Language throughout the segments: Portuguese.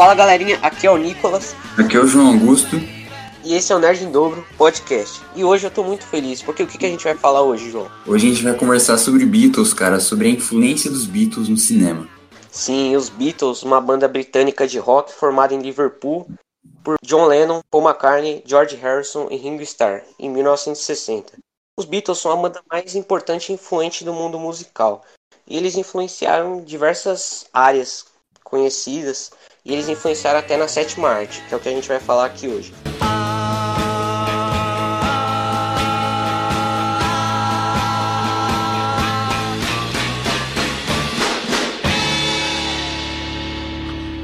Fala galerinha, aqui é o Nicolas. Aqui é o João Augusto. E esse é o Nerd em Dobro Podcast. E hoje eu tô muito feliz, porque o que, que a gente vai falar hoje, João? Hoje a gente vai conversar sobre Beatles, cara, sobre a influência dos Beatles no cinema. Sim, os Beatles, uma banda britânica de rock formada em Liverpool por John Lennon, Paul McCartney, George Harrison e Ringo Starr, em 1960. Os Beatles são a banda mais importante e influente do mundo musical, e eles influenciaram diversas áreas conhecidas, e eles influenciaram até na sétima arte, que é o que a gente vai falar aqui hoje.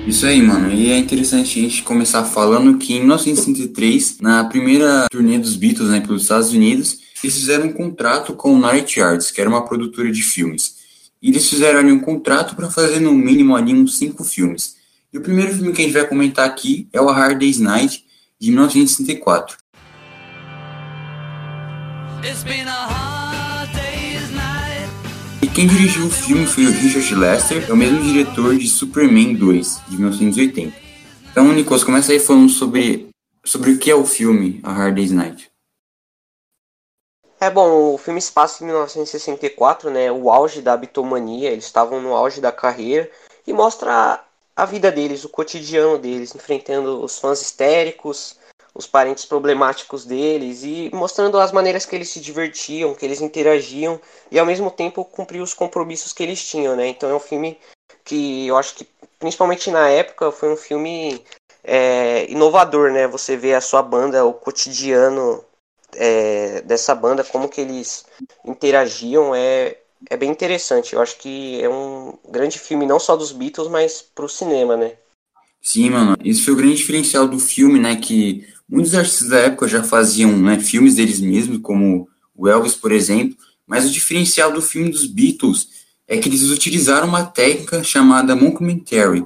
Isso aí, mano. E é interessante a gente começar falando que em 1963, na primeira turnê dos Beatles né, pelos Estados Unidos, eles fizeram um contrato com o Night Arts, que era uma produtora de filmes. E eles fizeram ali um contrato para fazer no mínimo ali uns cinco filmes. E o primeiro filme que a gente vai comentar aqui é o A Hard Day's Night, de 1964. E quem dirigiu o filme foi o Richard Lester, é o mesmo diretor de Superman 2, de 1980. Então, Nicolas, começa aí falando sobre, sobre o que é o filme A Hard Day's Night. É bom, o filme se passa em 1964, né? O auge da bitomania, eles estavam no auge da carreira e mostra a vida deles, o cotidiano deles, enfrentando os fãs histéricos, os parentes problemáticos deles e mostrando as maneiras que eles se divertiam, que eles interagiam e ao mesmo tempo cumprir os compromissos que eles tinham, né? Então é um filme que eu acho que, principalmente na época, foi um filme é, inovador, né? Você vê a sua banda, o cotidiano é, dessa banda, como que eles interagiam, é, é bem interessante. Eu acho que é um grande filme, não só dos Beatles, mas pro cinema, né? Sim, mano. Isso foi o grande diferencial do filme, né? Que muitos artistas da época já faziam né, filmes deles mesmos, como o Elvis, por exemplo. Mas o diferencial do filme dos Beatles é que eles utilizaram uma técnica chamada mockumentary,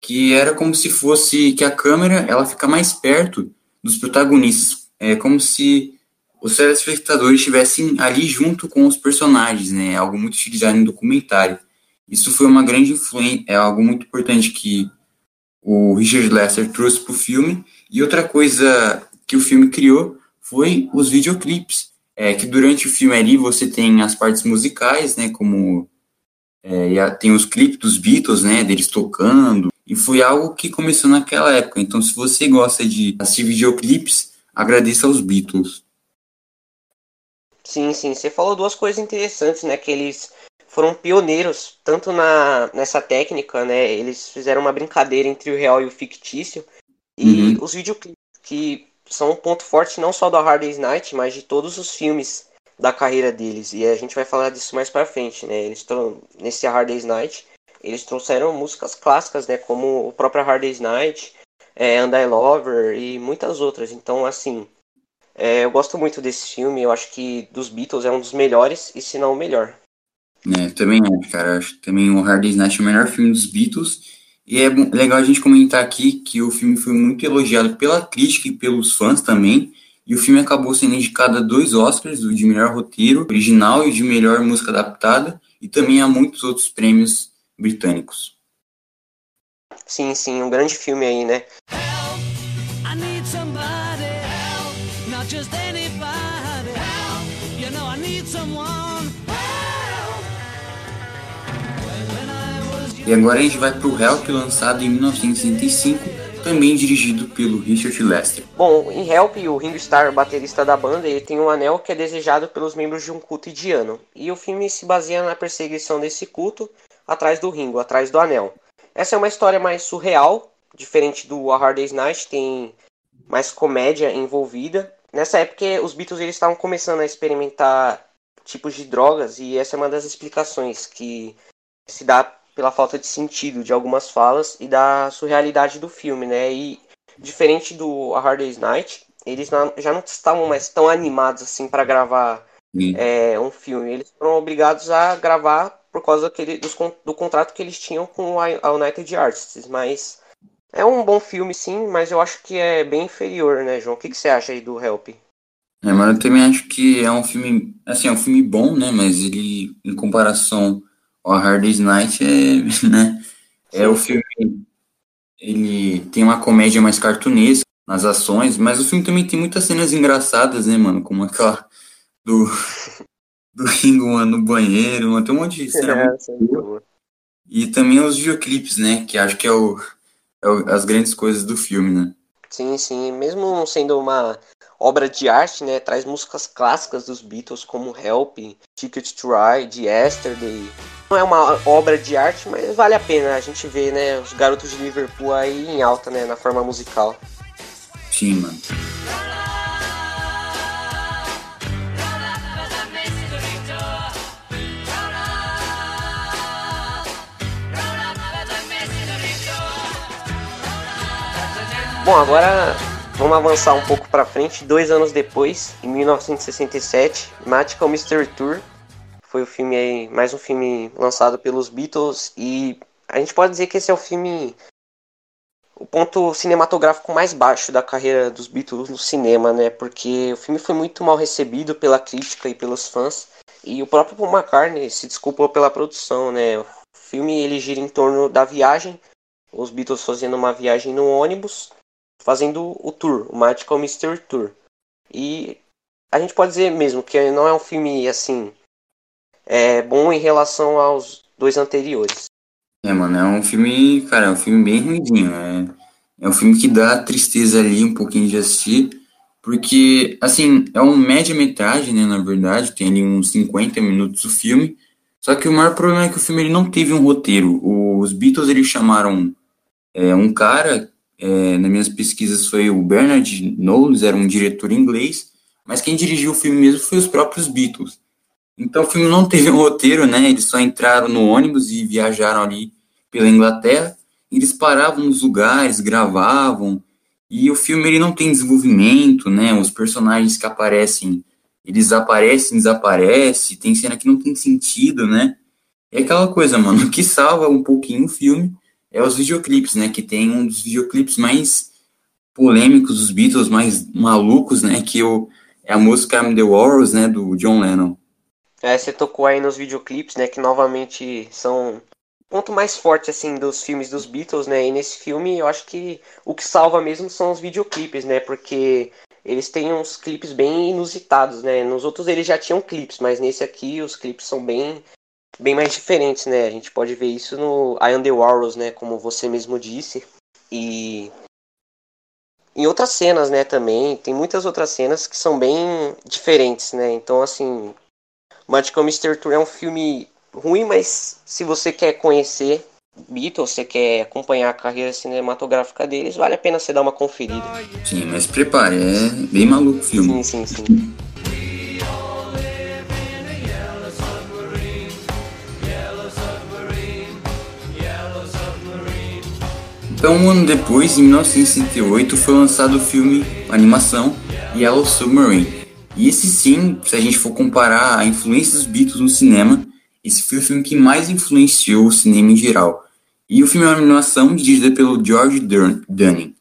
que era como se fosse que a câmera ela fica mais perto dos protagonistas, é como se os telespectadores estivessem ali junto com os personagens, né? Algo muito utilizado em documentário. Isso foi uma grande influência, é algo muito importante que o Richard Lester trouxe para o filme. E outra coisa que o filme criou foi os videoclipes, é, que durante o filme ali você tem as partes musicais, né? Como é, tem os clipes dos Beatles, né? Deles tocando. E foi algo que começou naquela época. Então, se você gosta de assistir videoclipes, agradeça aos Beatles. Sim, sim. Você falou duas coisas interessantes, né? Que eles foram pioneiros tanto na nessa técnica, né? Eles fizeram uma brincadeira entre o real e o fictício. E uhum. os videoclipes que são um ponto forte não só do Hard Day's Night, mas de todos os filmes da carreira deles. E a gente vai falar disso mais para frente, né? Eles nesse Hard Day's Night, eles trouxeram músicas clássicas, né? Como o próprio Hard Day's Night, é, And I Lover e muitas outras. Então, assim, é, eu gosto muito desse filme, eu acho que dos Beatles é um dos melhores, e se não o melhor. É, também acho, cara. Acho que também o Hard Day's Night é o melhor filme dos Beatles. E é legal a gente comentar aqui que o filme foi muito elogiado pela crítica e pelos fãs também. E o filme acabou sendo indicado a dois Oscars, o de melhor roteiro original e o de melhor música adaptada, e também a muitos outros prêmios britânicos. Sim, sim, um grande filme aí, né? E agora a gente vai pro Help, lançado em 1965, também dirigido pelo Richard Lester. Bom, em Help, o Ringo Starr, baterista da banda, ele tem um anel que é desejado pelos membros de um culto indiano. E o filme se baseia na perseguição desse culto atrás do Ringo, atrás do anel. Essa é uma história mais surreal, diferente do A Hard Day's Night, tem mais comédia envolvida. Nessa época, os Beatles eles estavam começando a experimentar tipos de drogas e essa é uma das explicações que se dá pela falta de sentido de algumas falas e da surrealidade do filme, né? E diferente do A Hard Day's Night, eles não, já não estavam mais tão animados assim para gravar é, um filme. Eles foram obrigados a gravar por causa daquele, dos, do contrato que eles tinham com a United Artists. Mas é um bom filme, sim, mas eu acho que é bem inferior, né, João? O que, que você acha aí do Help? É, mas eu também acho que é um filme, assim, é um filme bom, né? Mas ele, em comparação o Hard Night é, né, é o filme ele tem uma comédia mais cartunesca nas ações, mas o filme também tem muitas cenas engraçadas, né, mano? Como aquela do, do Ringo no banheiro, mano. tem um monte de cena É, essa é. E também os videoclipes, né? Que acho que é, o, é o- as grandes coisas do filme, né? Sim, sim. Mesmo sendo uma obra de arte, né? Traz músicas clássicas dos Beatles como Help, Ticket to Ride, Yesterday. Não é uma obra de arte, mas vale a pena a gente ver, né? Os garotos de Liverpool aí em alta, né? Na forma musical. Sim, mano. Bom, agora vamos avançar um pouco pra frente. Dois anos depois, em 1967, Magical Mystery Tour foi o filme aí, mais um filme lançado pelos Beatles e a gente pode dizer que esse é o filme o ponto cinematográfico mais baixo da carreira dos Beatles no cinema, né? Porque o filme foi muito mal recebido pela crítica e pelos fãs. E o próprio Paul McCartney se desculpou pela produção, né? O filme ele gira em torno da viagem, os Beatles fazendo uma viagem no ônibus, fazendo o tour, o Magical Mystery Tour. E a gente pode dizer mesmo que não é um filme assim é bom em relação aos dois anteriores. É, mano, é um filme, cara, é um filme bem ruidinho. É, é um filme que dá tristeza ali um pouquinho de assistir, porque, assim, é um média-metragem, né, na verdade, tem ali uns 50 minutos o filme, só que o maior problema é que o filme ele não teve um roteiro. Os Beatles, eles chamaram é, um cara, é, nas minhas pesquisas foi o Bernard Knowles, era um diretor inglês, mas quem dirigiu o filme mesmo foi os próprios Beatles. Então o filme não teve um roteiro, né? Eles só entraram no ônibus e viajaram ali pela Inglaterra. Eles paravam nos lugares, gravavam. E o filme ele não tem desenvolvimento, né? Os personagens que aparecem, eles aparecem, desaparecem. Tem cena que não tem sentido, né? É aquela coisa, mano. Que salva um pouquinho o filme é os videoclipes, né? Que tem um dos videoclipes mais polêmicos dos Beatles, mais malucos, né? Que o, é a música I'm the Walrus, né? Do John Lennon. É, você tocou aí nos videoclipes, né, que novamente são ponto mais forte assim dos filmes dos Beatles, né? E nesse filme eu acho que o que salva mesmo são os videoclipes, né? Porque eles têm uns clipes bem inusitados, né? Nos outros eles já tinham clipes, mas nesse aqui os clipes são bem bem mais diferentes, né? A gente pode ver isso no I Am The Walrus, né, como você mesmo disse. E em outras cenas, né, também, tem muitas outras cenas que são bem diferentes, né? Então, assim, Magical Mystery Tour é um filme ruim, mas se você quer conhecer Beatles, você quer acompanhar a carreira cinematográfica deles, vale a pena você dar uma conferida. Sim, mas prepare, é bem maluco o filme. Sim, sim, sim. Então, um ano depois, em 1968, foi lançado o filme a animação Yellow Submarine. E esse sim, se a gente for comparar a influência dos Beatles no cinema, esse foi o filme que mais influenciou o cinema em geral. E o filme é uma animação dirigida pelo George Dun- Dunning.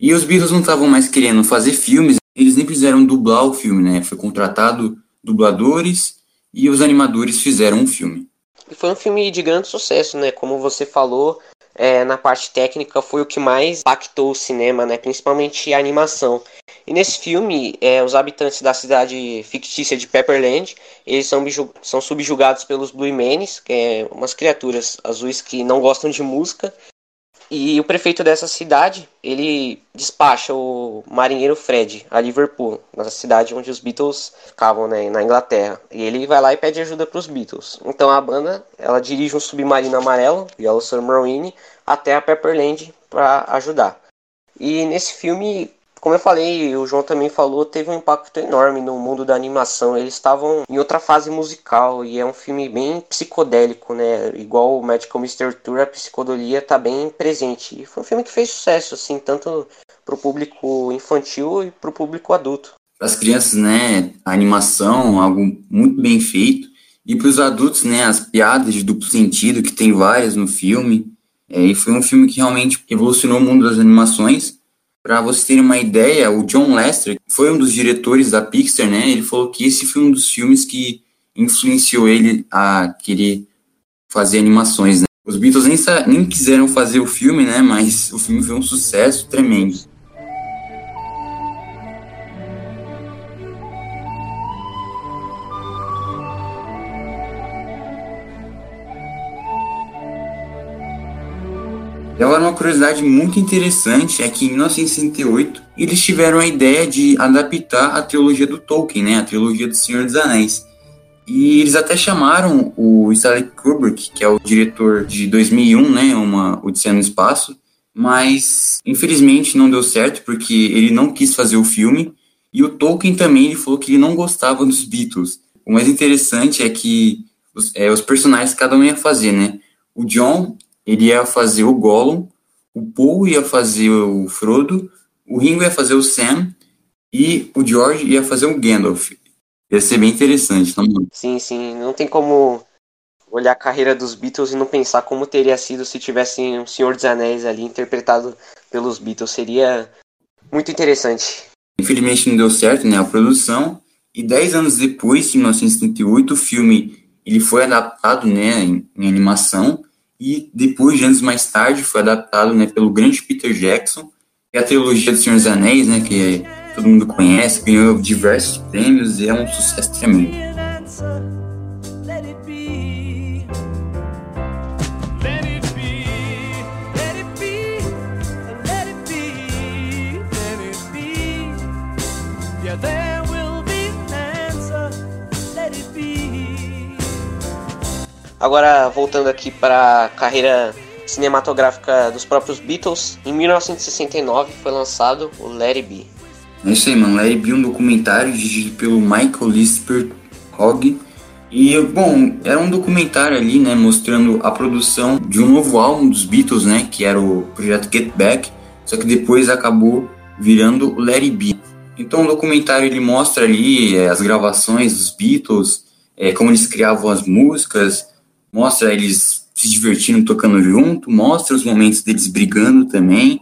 E os Beatles não estavam mais querendo fazer filmes, eles nem fizeram dublar o filme, né? Foi contratado dubladores e os animadores fizeram um filme. E foi um filme de grande sucesso, né? Como você falou, é, na parte técnica foi o que mais impactou o cinema, né? Principalmente a animação. E nesse filme, é, os habitantes da cidade fictícia de Pepperland, eles são, são subjugados pelos Blue Manes, que é umas criaturas azuis que não gostam de música. E o prefeito dessa cidade, ele despacha o marinheiro Fred a Liverpool, na cidade onde os Beatles ficavam, né, na Inglaterra. E ele vai lá e pede ajuda para os Beatles. Então a banda, ela dirige um submarino amarelo, Yellow Submarine, até a Pepperland para ajudar. E nesse filme, como eu falei, o João também falou, teve um impacto enorme no mundo da animação. Eles estavam em outra fase musical e é um filme bem psicodélico, né? Igual o Magical Mystery Tour, a psicodelia tá bem presente. E foi um filme que fez sucesso, assim, tanto pro público infantil e pro público adulto. Para as crianças, né, a animação, algo muito bem feito. E para os adultos, né, as piadas de duplo sentido, que tem várias no filme. É, e foi um filme que realmente revolucionou o mundo das animações. Para vocês terem uma ideia, o John Lester, foi um dos diretores da Pixar, né, ele falou que esse foi um dos filmes que influenciou ele a querer fazer animações, né. Os Beatles nem, nem quiseram fazer o filme, né? Mas o filme foi um sucesso tremendo. E agora uma curiosidade muito interessante é que em 1968 eles tiveram a ideia de adaptar a trilogia do Tolkien, né, a trilogia do Senhor dos Anéis. E eles até chamaram o Stanley Kubrick, que é o diretor de 2001, né, uma Odisseia no Espaço, mas infelizmente não deu certo porque ele não quis fazer o filme e o Tolkien também ele falou que ele não gostava dos Beatles. O mais interessante é que os, é, os personagens cada um ia fazer, né? O John ele ia fazer o Gollum, o Paul ia fazer o Frodo, o Ringo ia fazer o Sam e o George ia fazer o Gandalf. Ia ser bem interessante, não? Sim, sim. Não tem como olhar a carreira dos Beatles e não pensar como teria sido se tivesse um Senhor dos Anéis ali interpretado pelos Beatles. Seria muito interessante. Infelizmente não deu certo, né, a produção. E dez anos depois, em 1978, o filme ele foi adaptado, né, em, em animação e depois, anos mais tarde, foi adaptado né, pelo grande Peter Jackson, e a trilogia do Senhor dos Anéis, né, que todo mundo conhece, ganhou diversos prêmios e é um sucesso tremendo. Agora, voltando aqui para a carreira cinematográfica dos próprios Beatles, em 1969 foi lançado o Let It Be. É isso aí, mano. Be é um documentário dirigido pelo Michael Lisper Hogg. E, bom, era um documentário ali, né, mostrando a produção de um novo álbum dos Beatles, né, que era o projeto Get Back, só que depois acabou virando o It Be. Então o documentário ele mostra ali é, as gravações dos Beatles, é, como eles criavam as músicas, mostra eles se divertindo tocando junto, mostra os momentos deles brigando também.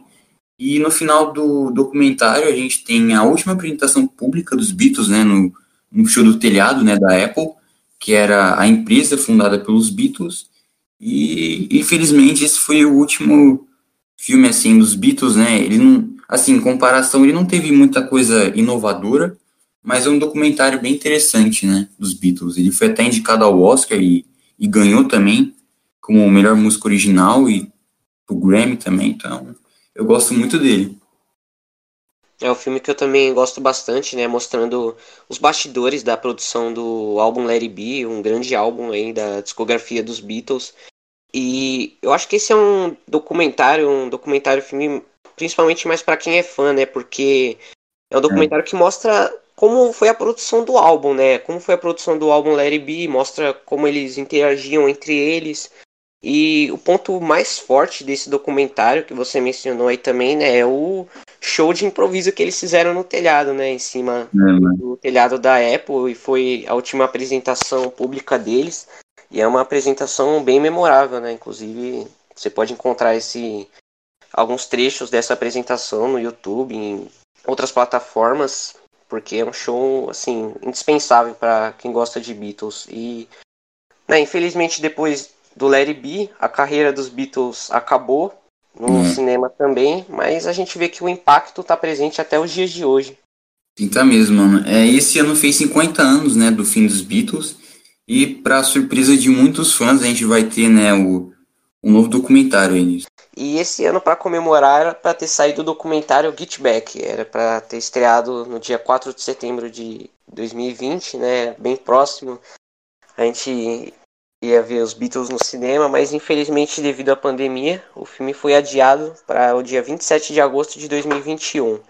E no final do documentário a gente tem a última apresentação pública dos Beatles, né, no, no show do telhado, né, da Apple, que era a empresa fundada pelos Beatles. E infelizmente esse foi o último filme assim dos Beatles, né? Ele não, assim, em comparação, ele não teve muita coisa inovadora, mas é um documentário bem interessante, né, dos Beatles. Ele foi até indicado ao Oscar e e ganhou também como melhor música original e o Grammy também, então eu gosto muito dele. É um filme que eu também gosto bastante, né, mostrando os bastidores da produção do álbum It Be, um grande álbum aí da discografia dos Beatles. E eu acho que esse é um documentário, um documentário filme principalmente mais para quem é fã, né? Porque é um documentário é. que mostra como foi a produção do álbum, né? Como foi a produção do álbum Larry B, mostra como eles interagiam entre eles. E o ponto mais forte desse documentário que você mencionou aí também, né, é o show de improviso que eles fizeram no telhado, né, em cima é, do telhado da Apple e foi a última apresentação pública deles. E é uma apresentação bem memorável, né? Inclusive, você pode encontrar esse alguns trechos dessa apresentação no YouTube, em outras plataformas porque é um show assim indispensável para quem gosta de Beatles e né, infelizmente depois do Larry B a carreira dos Beatles acabou no uhum. cinema também mas a gente vê que o impacto está presente até os dias de hoje sim tá mesmo mano é esse ano fez 50 anos né do fim dos Beatles e para surpresa de muitos fãs a gente vai ter né o um novo documentário aí nisso. E esse ano, para comemorar, era para ter saído o documentário Get Back. Era para ter estreado no dia 4 de setembro de 2020, né? Bem próximo. A gente ia ver os Beatles no cinema, mas infelizmente, devido à pandemia, o filme foi adiado para o dia 27 de agosto de 2021.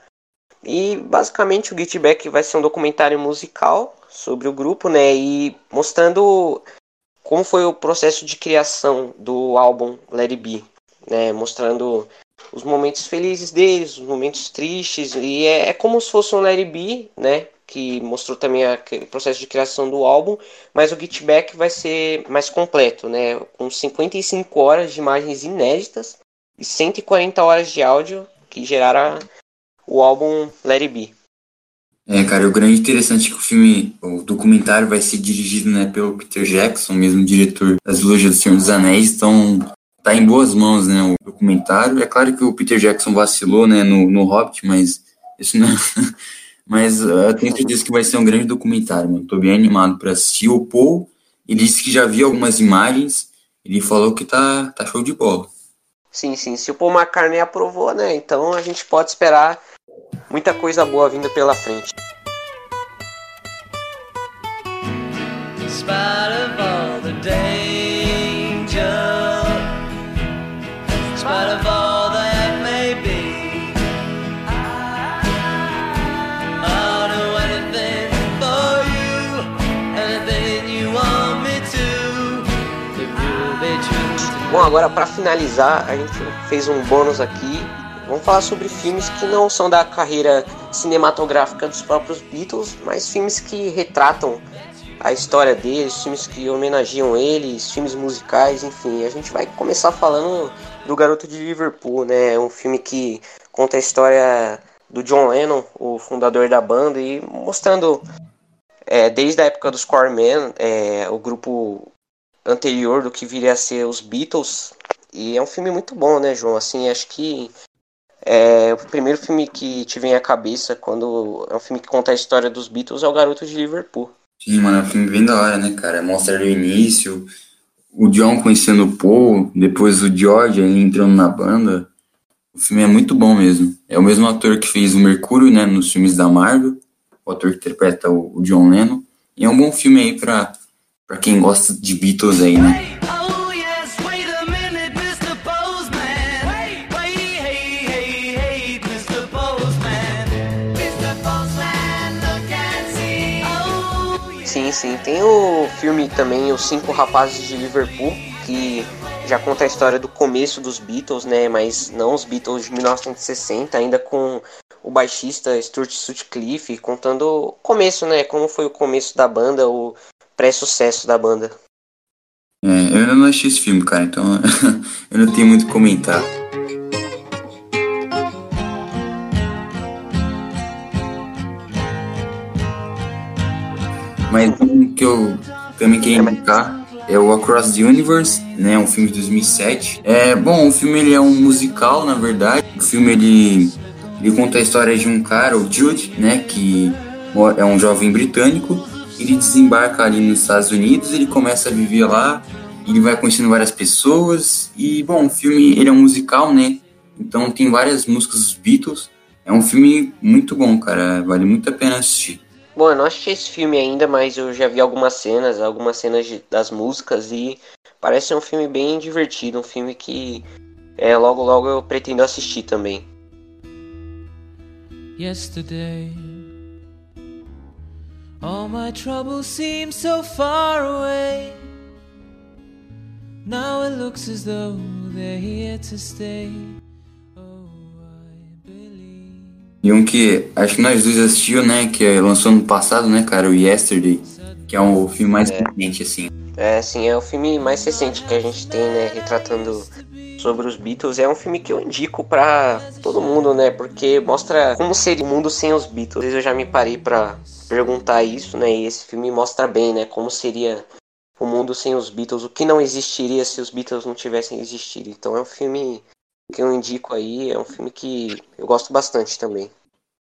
E basicamente o Get Back vai ser um documentário musical sobre o grupo, né? E mostrando como foi o processo de criação do álbum Let It Be, né, mostrando os momentos felizes deles, os momentos tristes, e é, é como se fosse um It Be, né, que mostrou também o processo de criação do álbum, mas o Get Back vai ser mais completo, né, com 55 horas de imagens inéditas e 140 horas de áudio que geraram o álbum It Be. É, cara, o grande interessante é que o filme, o documentário vai ser dirigido, né, pelo Peter Jackson, mesmo diretor das Lojas do Senhor dos Anéis, então tá em boas mãos, né, o documentário. É claro que o Peter Jackson vacilou, né, no, no Hobbit, mas isso não é... Mas uh, eu tenho certeza que vai ser um grande documentário, mano. Tô bem animado para assistir. O Paul, ele disse que já viu algumas imagens, ele falou que tá, tá show de bola. Sim, sim. Se o Paul McCartney aprovou, né, então a gente pode esperar muita coisa boa vindo pela frente. Agora para finalizar, a gente fez um bônus aqui. Vamos falar sobre filmes que não são da carreira cinematográfica dos próprios Beatles, mas filmes que retratam a história deles, filmes que homenageiam eles, filmes musicais, enfim. A gente vai começar falando do Garoto de Liverpool, né? É um filme que conta a história do John Lennon, o fundador da banda, e mostrando é, desde a época dos Corman, é, o grupo anterior do que viria a ser os Beatles. E é um filme muito bom, né, João? Assim, acho que é, o primeiro filme que te vem à cabeça quando é um filme que conta a história dos Beatles é o Garoto de Liverpool. Sim, mano, é um filme bem da hora, né, cara? Mostra o início, o John conhecendo o Paul, depois o George entrando na banda. O filme é muito bom mesmo. É o mesmo ator que fez o Mercúrio, né, nos filmes da Marvel, o ator que interpreta o, John Lennon. E é um bom filme aí pra, pra quem gosta de Beatles aí, né? Sim, sim. Tem o filme também, Os Cinco Rapazes de Liverpool, que já conta a história do começo dos Beatles, né? Mas não os Beatles de 1960, ainda com o baixista Stuart Sutcliffe, contando o começo, né? Como foi o começo da banda, o pré-sucesso da banda. É, eu ainda não achei esse filme, cara, então eu não tenho muito a comentar. Mas um que eu também queria indicar é o Across the Universe, né, um filme de 2007. É, bom, o filme ele é um musical, na verdade. O filme ele, ele conta a história de um cara, o Jude, né, que é um jovem britânico. Ele desembarca ali nos Estados Unidos, ele começa a viver lá, ele vai conhecendo várias pessoas e, bom, o filme ele é um musical, né? Então tem várias músicas dos Beatles. É um filme muito bom, cara, vale muito a pena assistir. Bom, eu não assisti esse filme ainda, mas eu já vi algumas cenas, algumas cenas de, das músicas e parece um filme bem divertido, um filme que é, logo logo eu pretendo assistir também. Yesterday All my troubles seem so far away Now it looks as though they're here to stay E um que acho que nós dois assistiu, né? Que lançou no passado, né, cara? O Yesterday. Que é um filme mais é. recente, assim. É, sim, é o filme mais recente que a gente tem, né? Retratando sobre os Beatles. É um filme que eu indico para todo mundo, né? Porque mostra como seria o mundo sem os Beatles. Às vezes eu já me parei para perguntar isso, né? E esse filme mostra bem, né? Como seria o mundo sem os Beatles, o que não existiria se os Beatles não tivessem existido. Então é um filme que eu indico aí. É um filme que eu gosto bastante também.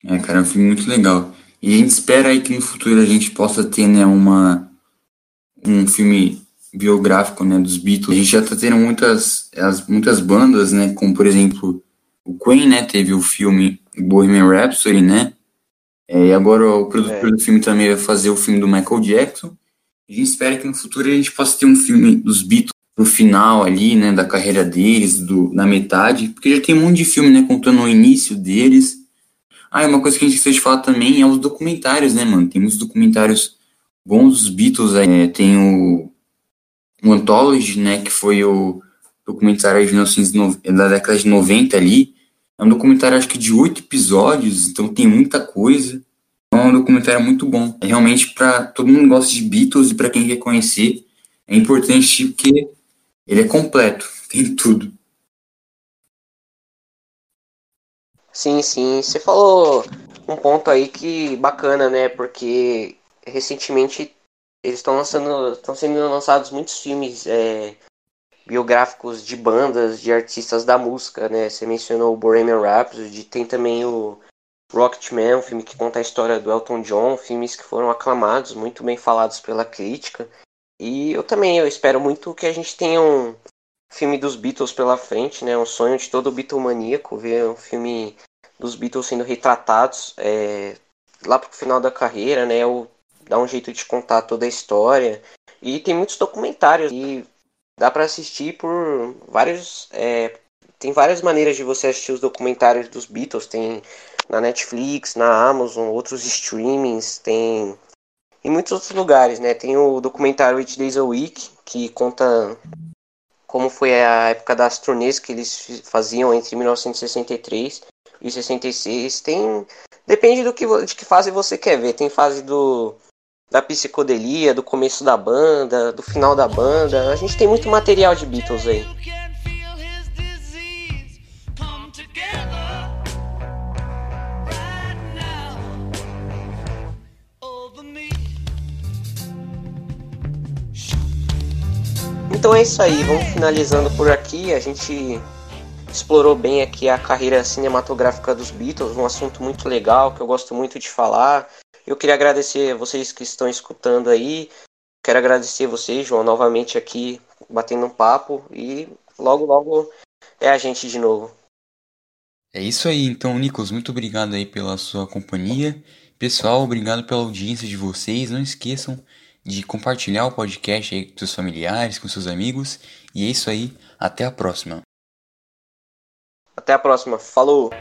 É, cara, é um filme muito legal. E a gente espera aí que no futuro a gente possa ter, né, uma, um filme biográfico, né, dos Beatles. A gente já tá tendo muitas, as, muitas bandas, né, como por exemplo o Queen, né, teve o filme Bohemian Rhapsody, né, é, e agora o produtor é. do filme também vai fazer o filme do Michael Jackson. A gente espera que no futuro a gente possa ter um filme dos Beatles pro final ali, né, da carreira deles, do, na metade, porque já tem um monte de filme, né, contando o início deles. Ah, e uma coisa que a gente de falar também é os documentários, né, mano? Tem muitos documentários bons dos Beatles, é, tem o, o Anthology, né, que foi o documentário de 1990, da década de 90 ali. É um documentário, acho que de oito episódios, então tem muita coisa. É um documentário muito bom. É realmente para todo mundo que gosta de Beatles e para quem quer conhecer, é importante porque ele é completo, tem tudo. Sim, sim. Você falou um ponto aí que bacana, né? Porque recentemente eles estão lançando, estão sendo lançados muitos filmes é, biográficos de bandas, de artistas da música, né? Você mencionou o Bohemian Rhapsody, tem também o Rocketman, um filme que conta a história do Elton John, filmes que foram aclamados, muito bem falados pela crítica. E eu também eu espero muito que a gente tenha um filme dos Beatles pela frente, né? Um sonho de todo Beatlemaníaco ver um filme dos Beatles sendo retratados é, lá pro final da carreira, né? Ou dar um jeito de contar toda a história. E tem muitos documentários e dá para assistir por vários. É, tem várias maneiras de você assistir os documentários dos Beatles. Tem na Netflix, na Amazon, outros streamings, tem em muitos outros lugares, né? Tem o documentário Eight Days a Week, que conta como foi a época das turnês que eles faziam entre 1963 e 66. Tem depende do que de que fase você quer ver. Tem fase do da psicodelia, do começo da banda, do final da banda. A gente tem muito material de Beatles aí. Então é isso aí, vamos finalizando por aqui. A gente explorou bem aqui a carreira cinematográfica dos Beatles, um assunto muito legal que eu gosto muito de falar. Eu queria agradecer vocês que estão escutando aí. Quero agradecer vocês, João, novamente aqui batendo um papo e logo logo é a gente de novo. É isso aí, então, Nicolas, muito obrigado aí pela sua companhia. Pessoal, obrigado pela audiência de vocês. Não esqueçam de compartilhar o podcast aí com seus familiares, com seus amigos. E é isso aí, até a próxima. Até a próxima, falou!